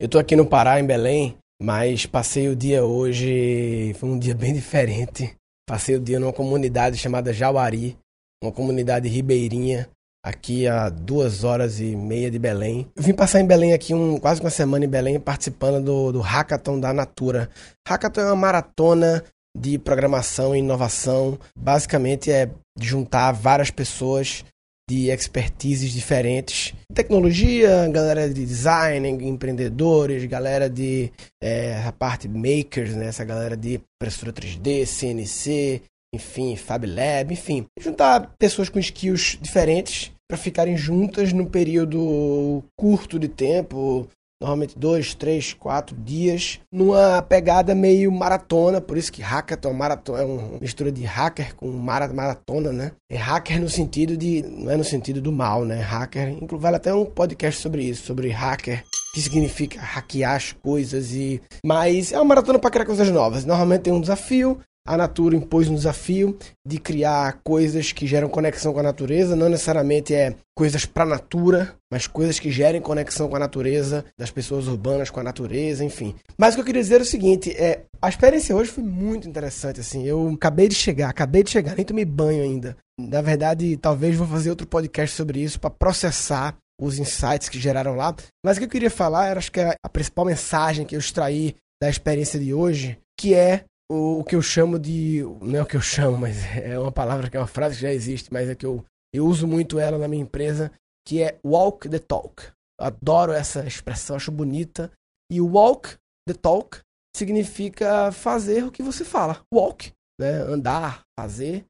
Eu tô aqui no Pará, em Belém, mas passei o dia hoje, foi um dia bem diferente. Passei o dia numa comunidade chamada Jauari, uma comunidade ribeirinha, aqui a duas horas e meia de Belém. Eu vim passar em Belém aqui um, quase uma semana em Belém, participando do, do Hackathon da Natura. Hackathon é uma maratona de programação e inovação. Basicamente é juntar várias pessoas de expertises diferentes. Tecnologia, galera de design, empreendedores, galera de é, a parte makers, né? essa galera de impressora 3D, CNC, enfim, Fab Lab, enfim. Juntar pessoas com skills diferentes para ficarem juntas num período curto de tempo, normalmente dois, três, quatro dias, numa pegada meio maratona, por isso que hackathon maratona, é uma mistura de hacker com maratona, né? É hacker no sentido de, não é no sentido do mal, né? Hacker, inclusive vale até um podcast sobre isso, sobre hacker, que significa hackear as coisas e mas é uma maratona para criar coisas novas. Normalmente tem um desafio, a Natura impôs um desafio de criar coisas que geram conexão com a natureza, não necessariamente é coisas para a natura, mas coisas que gerem conexão com a natureza, das pessoas urbanas com a natureza, enfim. Mas o que eu queria dizer é o seguinte, é, a experiência hoje foi muito interessante, assim, eu acabei de chegar, acabei de chegar, nem tomei banho ainda. Na verdade, talvez vou fazer outro podcast sobre isso para processar os insights que geraram lá. Mas o que eu queria falar era, acho que a principal mensagem que eu extraí da experiência de hoje, que é o, o, que eu chamo de. Não é o que eu chamo, mas é uma palavra que é uma frase que já existe, mas é que eu, eu uso muito ela na minha empresa, que é walk the talk. Adoro essa expressão, acho bonita. E walk the talk significa fazer o que você fala. Walk, né? Andar, fazer.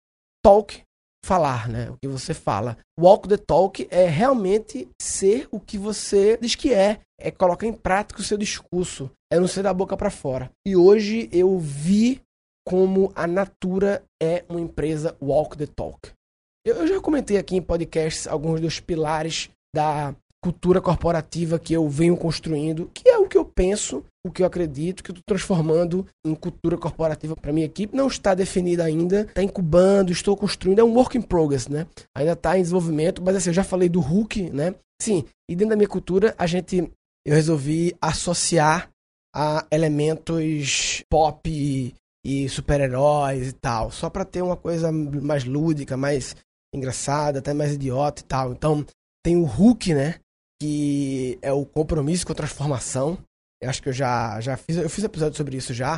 Talk, falar, né? O que você fala. Walk the talk é realmente ser o que você diz que é, é colocar em prática o seu discurso, é não ser da boca para fora. E hoje eu vi como a Natura é uma empresa walk the talk. Eu, já comentei aqui em podcasts alguns dos pilares da cultura corporativa que eu venho construindo, que é o que eu penso, o que eu acredito, que eu estou transformando em cultura corporativa para minha equipe. Não está definida ainda, está incubando, estou construindo, é um work in progress, né? Ainda está em desenvolvimento, mas assim, eu já falei do Hulk, né? Sim, e dentro da minha cultura, a gente, eu resolvi associar a elementos pop e, e super-heróis e tal, só para ter uma coisa mais lúdica, mais engraçada, até mais idiota e tal. Então, tem o Hulk, né? Que é o compromisso com a transformação. Eu acho que eu já, já fiz, eu fiz episódio sobre isso já.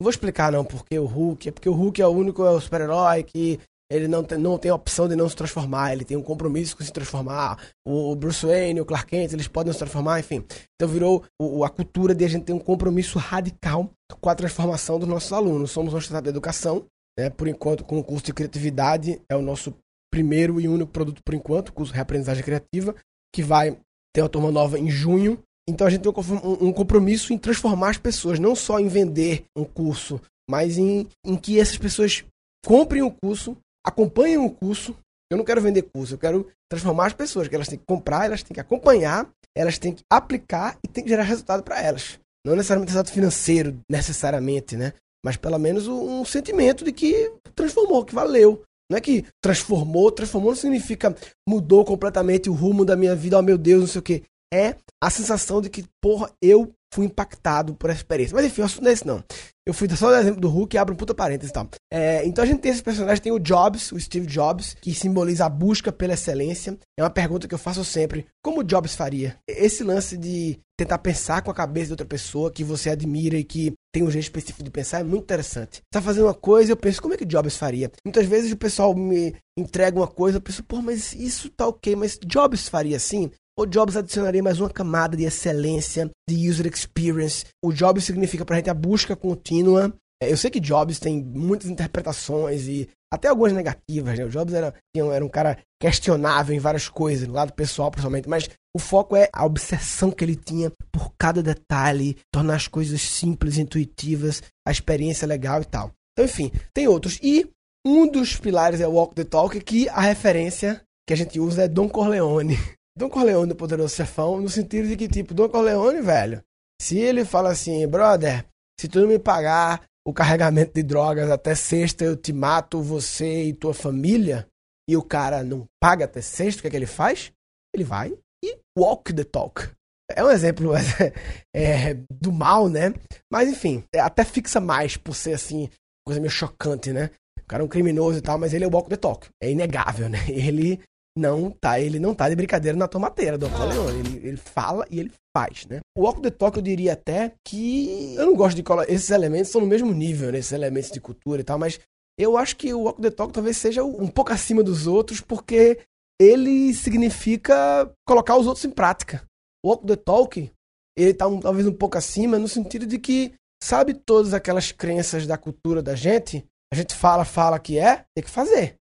Não vou explicar não porque o Hulk, é porque o Hulk é o único é super-herói que ele não tem, não tem opção de não se transformar, ele tem um compromisso com se transformar. O Bruce Wayne, o Clark Kent, eles podem se transformar, enfim. Então virou o, a cultura de a gente ter um compromisso radical com a transformação dos nossos alunos. Somos um estado de educação, né? Por enquanto, com o curso de criatividade, é o nosso primeiro e único produto por enquanto, o curso de reaprendizagem criativa, que vai tem uma turma nova em junho. Então a gente tem um compromisso em transformar as pessoas, não só em vender um curso, mas em, em que essas pessoas comprem o curso, acompanhem o curso. Eu não quero vender curso, eu quero transformar as pessoas, que elas têm que comprar, elas têm que acompanhar, elas têm que aplicar e tem que gerar resultado para elas. Não necessariamente resultado financeiro, necessariamente, né? Mas pelo menos um sentimento de que transformou, que valeu. Não é que transformou, transformou não significa mudou completamente o rumo da minha vida, oh meu Deus, não sei o que. É a sensação de que, porra, eu fui impactado por essa experiência. Mas enfim, o assunto não é esse não. Eu fui só do exemplo do Hulk e abro um puta parênteses e tal. É, então a gente tem esses personagens, tem o Jobs, o Steve Jobs, que simboliza a busca pela excelência. É uma pergunta que eu faço sempre. Como o Jobs faria? Esse lance de tentar pensar com a cabeça de outra pessoa que você admira e que tem um jeito específico de pensar é muito interessante. Tá fazendo uma coisa, eu penso, como é que Jobs faria? Muitas vezes o pessoal me entrega uma coisa, eu penso, pô, mas isso tá ok, mas Jobs faria assim? O Jobs adicionaria mais uma camada de excelência, de user experience. O Jobs significa pra gente a busca contínua. É, eu sei que Jobs tem muitas interpretações e até algumas negativas, né? O Jobs era, era um cara questionável em várias coisas, no lado pessoal principalmente, mas o foco é a obsessão que ele tinha por cada detalhe, tornar as coisas simples, intuitivas, a experiência legal e tal. Então, enfim, tem outros. E um dos pilares é o Walk the Talk, que a referência que a gente usa é Don Corleone. Don Corleone do Poderoso Chefão, no sentido de que, tipo, Don Corleone, velho, se ele fala assim, brother, se tu não me pagar o carregamento de drogas até sexta, eu te mato, você e tua família, e o cara não paga até sexta, o que é que ele faz? Ele vai e walk the talk. É um exemplo é, do mal, né? Mas enfim, é, até fixa mais por ser assim, coisa meio chocante, né? O cara é um criminoso e tal, mas ele é o Walk the Talk. É inegável, né? Ele não tá, ele não tá de brincadeira na tomateira do Corleone. Ele, ele fala e ele faz, né? O Walk the Talk eu diria até que eu não gosto de colar. Esses elementos são no mesmo nível, né? Esses elementos de cultura e tal, mas eu acho que o Walk the Talk talvez seja um pouco acima dos outros, porque ele significa colocar os outros em prática. O Walk the Talk, ele tá um, talvez um pouco acima no sentido de que sabe todas aquelas crenças da cultura da gente, a gente fala, fala que é, tem que fazer.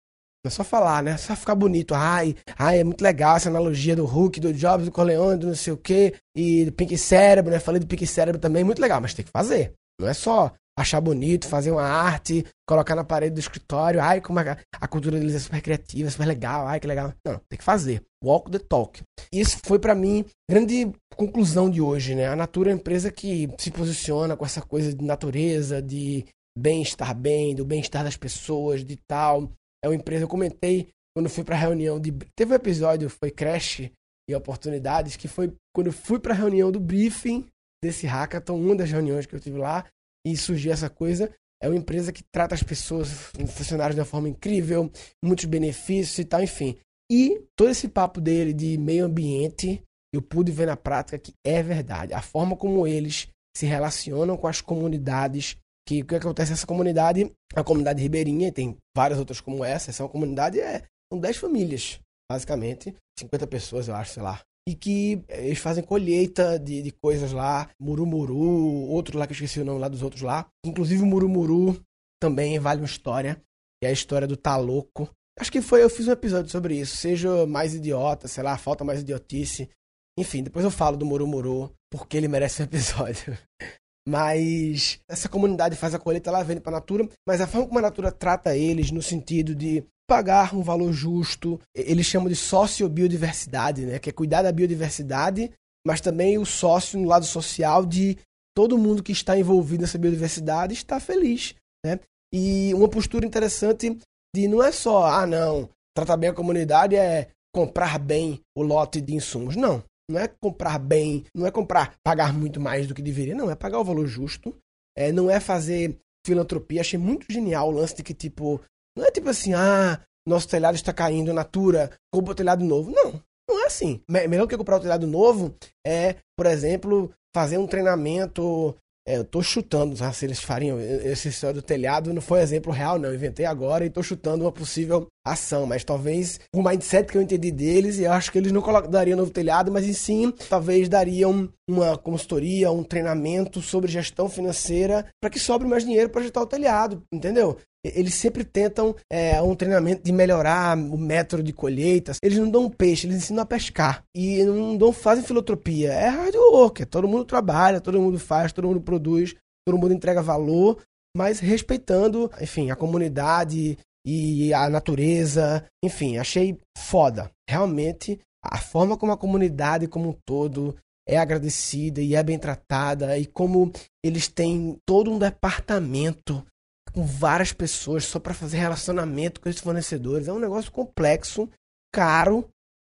Não é só falar, né? É só ficar bonito. Ai, ai, é muito legal essa analogia do Hulk, do Jobs, do Corleone, do não sei o quê, e do Pink Cérebro, né? Falei do Pink Cérebro também, muito legal, mas tem que fazer. Não é só achar bonito, fazer uma arte, colocar na parede do escritório. Ai, como a, a cultura deles é super criativa, super legal. Ai, que legal. Não, tem que fazer. Walk the talk. Isso foi para mim grande conclusão de hoje, né? A Natura é uma empresa que se posiciona com essa coisa de natureza, de bem-estar bem, do bem-estar das pessoas, de tal. É uma empresa, eu comentei quando fui para a reunião de. Teve um episódio, foi Crash e Oportunidades, que foi quando eu fui para a reunião do briefing desse hackathon, uma das reuniões que eu tive lá, e surgiu essa coisa. É uma empresa que trata as pessoas, os funcionários de uma forma incrível, muitos benefícios e tal, enfim. E todo esse papo dele de meio ambiente, eu pude ver na prática que é verdade. A forma como eles se relacionam com as comunidades que o que acontece nessa comunidade, a comunidade ribeirinha, tem várias outras como essa, essa é uma comunidade, é, são 10 famílias, basicamente, 50 pessoas, eu acho, sei lá. E que eh, eles fazem colheita de, de coisas lá, murumuru, outro lá que eu esqueci o nome lá dos outros lá. Inclusive o murumuru também vale uma história, é a história do Taloco. Acho que foi, eu fiz um episódio sobre isso, seja mais idiota, sei lá, falta mais idiotice. Enfim, depois eu falo do murumuru, porque ele merece um episódio. Mas essa comunidade faz a colheita, ela vende para a Natura, mas a forma como a Natura trata eles no sentido de pagar um valor justo, eles chamam de sociobiodiversidade, né? Que é cuidar da biodiversidade, mas também o sócio no lado social de todo mundo que está envolvido nessa biodiversidade está feliz, né? E uma postura interessante de não é só, ah, não, tratar bem a comunidade é comprar bem o lote de insumos. Não. Não é comprar bem, não é comprar, pagar muito mais do que deveria, não, é pagar o valor justo. É, não é fazer filantropia. Achei muito genial o lance de que, tipo, não é tipo assim, ah, nosso telhado está caindo, natura, compra o telhado novo. Não, não é assim. Melhor que comprar o telhado novo é, por exemplo, fazer um treinamento é, eu tô chutando, tá? se eles fariam esse história do telhado, não foi exemplo real, não. Eu inventei agora e tô chutando uma possível ação, mas talvez o mindset que eu entendi deles, eu acho que eles não dariam novo telhado, mas em sim, talvez dariam uma consultoria, um treinamento sobre gestão financeira para que sobre mais dinheiro para ajeitar o telhado, entendeu? Eles sempre tentam é, um treinamento de melhorar o método de colheitas. Eles não dão peixe, eles ensinam a pescar. E não dão, fazem filantropia. É hard work. É, todo mundo trabalha, todo mundo faz, todo mundo produz, todo mundo entrega valor, mas respeitando, enfim, a comunidade e a natureza. Enfim, achei foda. Realmente, a forma como a comunidade como um todo é agradecida e é bem tratada e como eles têm todo um departamento com várias pessoas só para fazer relacionamento com esses fornecedores. É um negócio complexo, caro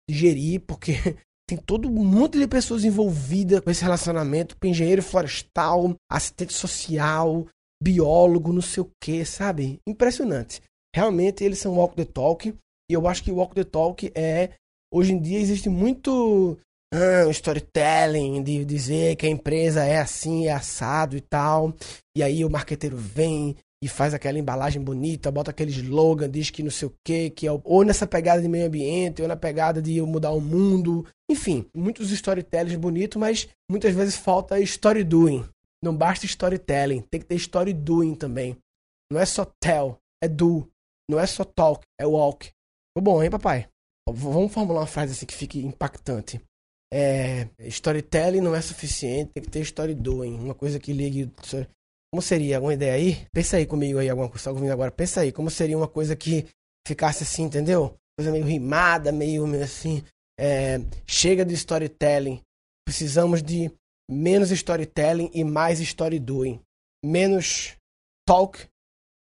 de gerir, porque tem todo um monte de pessoas envolvidas com esse relacionamento, engenheiro florestal, assistente social, biólogo, não sei o que, sabe? Impressionante. Realmente eles são walk the talk, e eu acho que walk the talk é hoje em dia existe muito ah, storytelling, de dizer que a empresa é assim, é assado e tal. E aí o marqueteiro vem e faz aquela embalagem bonita, bota aquele slogan, diz que não sei o quê, que é ou nessa pegada de meio ambiente, ou na pegada de mudar o mundo. Enfim, muitos storytellings bonitos, mas muitas vezes falta story doing. Não basta storytelling, tem que ter story doing também. Não é só tell, é do. Não é só talk, é walk. Ficou bom, hein, papai? Vamos formular uma frase assim que fique impactante. É, storytelling não é suficiente, tem que ter story doing, uma coisa que ligue como seria alguma ideia aí? Pensa aí comigo aí, alguma coisa, tá ouvindo agora. Pensa aí, como seria uma coisa que ficasse assim, entendeu? Coisa meio rimada, meio, meio assim. É, chega de storytelling. Precisamos de menos storytelling e mais story doing. Menos talk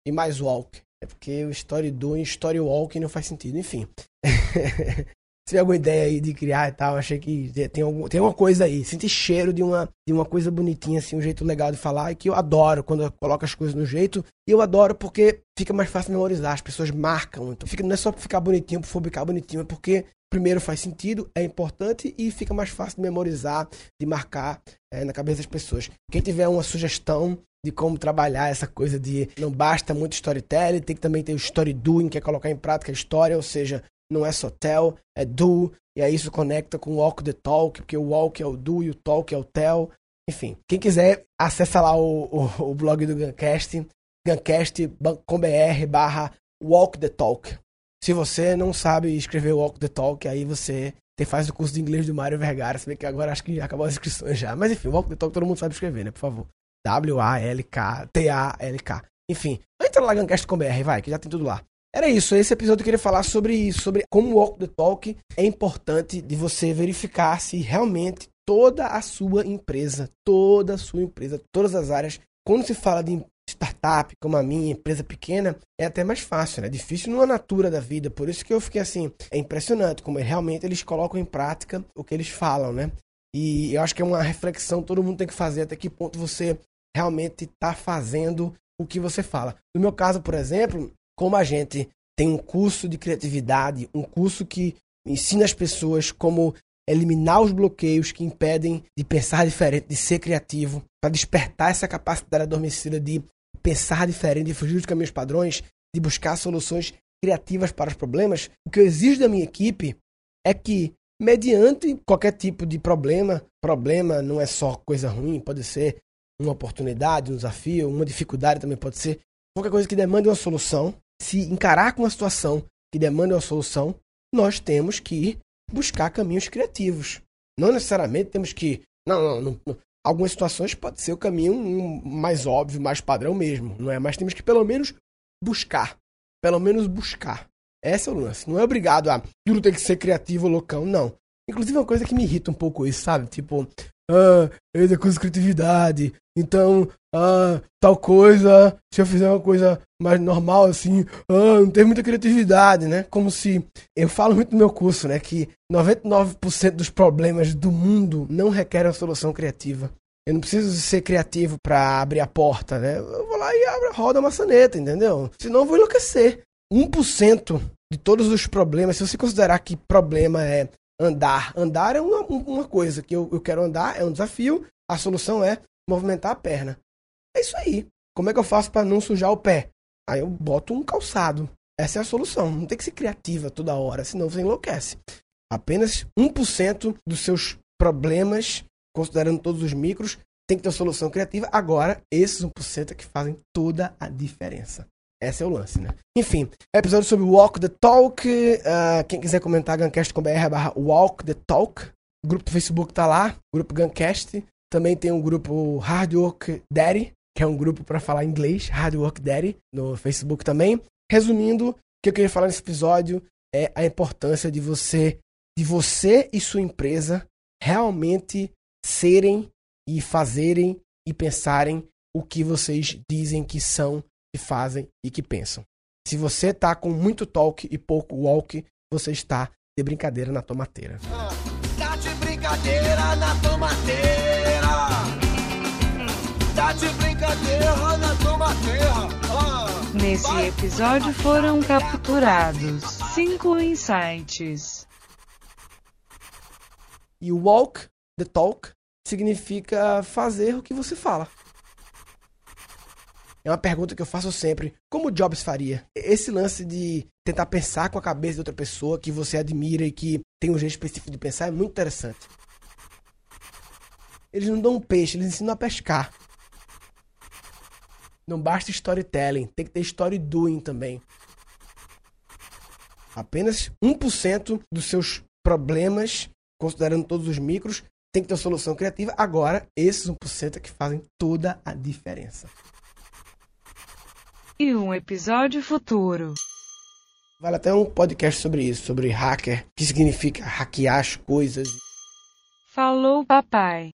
e mais walk. É porque o story doing, story walk não faz sentido. Enfim. Se tiver alguma ideia aí de criar e tal, achei que tem, algum, tem uma coisa aí. Senti cheiro de uma, de uma coisa bonitinha, assim, um jeito legal de falar, e que eu adoro quando eu coloco as coisas no jeito. E eu adoro porque fica mais fácil memorizar, as pessoas marcam. Então fica, não é só ficar bonitinho, por ficar bonitinho, é porque primeiro faz sentido, é importante e fica mais fácil de memorizar, de marcar é, na cabeça das pessoas. Quem tiver uma sugestão de como trabalhar essa coisa de não basta muito storytelling, tem que também ter o story doing, que é colocar em prática a história, ou seja, não é só tell, é do, e aí isso conecta com walk the talk, porque o walk é o do e o talk é o tell. Enfim, quem quiser, acessa lá o, o, o blog do Guncast, guncast.com.br barra walk the talk. Se você não sabe escrever walk the talk, aí você faz o curso de inglês do Mário Vergara, se bem que agora acho que acabou as inscrições já. Mas enfim, walk the talk todo mundo sabe escrever, né? Por favor. W-A-L-K, T-A-L-K. Enfim, entra lá guncast.com.br, vai, que já tem tudo lá. Era isso, esse episódio eu queria falar sobre isso, sobre como o Walk the Talk é importante de você verificar se realmente toda a sua empresa, toda a sua empresa, todas as áreas, quando se fala de startup como a minha, empresa pequena, é até mais fácil, né? É difícil numa natura da vida, por isso que eu fiquei assim, é impressionante como realmente eles colocam em prática o que eles falam, né? E eu acho que é uma reflexão todo mundo tem que fazer até que ponto você realmente está fazendo o que você fala. No meu caso, por exemplo, como a gente tem um curso de criatividade, um curso que ensina as pessoas como eliminar os bloqueios que impedem de pensar diferente, de ser criativo, para despertar essa capacidade adormecida de pensar diferente, de fugir dos caminhos padrões, de buscar soluções criativas para os problemas. O que eu exijo da minha equipe é que, mediante qualquer tipo de problema, problema não é só coisa ruim, pode ser uma oportunidade, um desafio, uma dificuldade também pode ser, qualquer coisa que demande uma solução, se encarar com uma situação que demanda uma solução, nós temos que buscar caminhos criativos. Não necessariamente temos que. Não, não, não, Algumas situações pode ser o caminho mais óbvio, mais padrão mesmo, não é? Mas temos que pelo menos buscar. Pelo menos buscar. Esse é o lance. Não é obrigado a tudo tem que ser criativo, loucão, não. Inclusive é uma coisa que me irrita um pouco isso, sabe? Tipo, ah, eu com criatividade, então, ah, tal coisa, se eu fizer uma coisa mais normal, assim, ah, não tem muita criatividade, né? Como se. Eu falo muito no meu curso, né? Que 99% dos problemas do mundo não requerem uma solução criativa. Eu não preciso ser criativo para abrir a porta, né? Eu vou lá e abro, roda a maçaneta, entendeu? Senão eu vou enlouquecer. 1% de todos os problemas, se você considerar que problema é andar, andar é uma, uma coisa que eu, eu quero andar, é um desafio, a solução é movimentar a perna. É isso aí. Como é que eu faço para não sujar o pé? Aí eu boto um calçado. Essa é a solução. Não tem que ser criativa toda hora, senão você enlouquece. Apenas 1% dos seus problemas, considerando todos os micros, tem que ter solução criativa. Agora, esses 1% é que fazem toda a diferença. Esse é o lance, né? Enfim, episódio sobre Walk the Talk. Uh, quem quiser comentar, guncast.com.br barra Walk the Talk. O grupo do Facebook tá lá, grupo Guncast. Também tem um grupo Hard Work Daddy, que é um grupo para falar inglês, Hard Work Daddy, no Facebook também. Resumindo, o que eu queria falar nesse episódio é a importância de você, de você e sua empresa realmente serem e fazerem e pensarem o que vocês dizem que são, que fazem e que pensam. Se você tá com muito talk e pouco walk, você está de brincadeira na tomateira. Ah, tá de brincadeira na tomateira. Tá de brincadeira na tomateira. Ah, Nesse vai. episódio foram capturados cinco insights. E o walk the talk significa fazer o que você fala. É uma pergunta que eu faço sempre. Como Jobs faria? Esse lance de tentar pensar com a cabeça de outra pessoa que você admira e que tem um jeito específico de pensar é muito interessante. Eles não dão um peixe, eles ensinam a pescar. Não basta storytelling, tem que ter story doing também. Apenas 1% dos seus problemas, considerando todos os micros, tem que ter solução criativa. Agora, esses 1% é que fazem toda a diferença. E um episódio futuro. Vale até um podcast sobre isso, sobre hacker, que significa hackear as coisas. Falou, papai.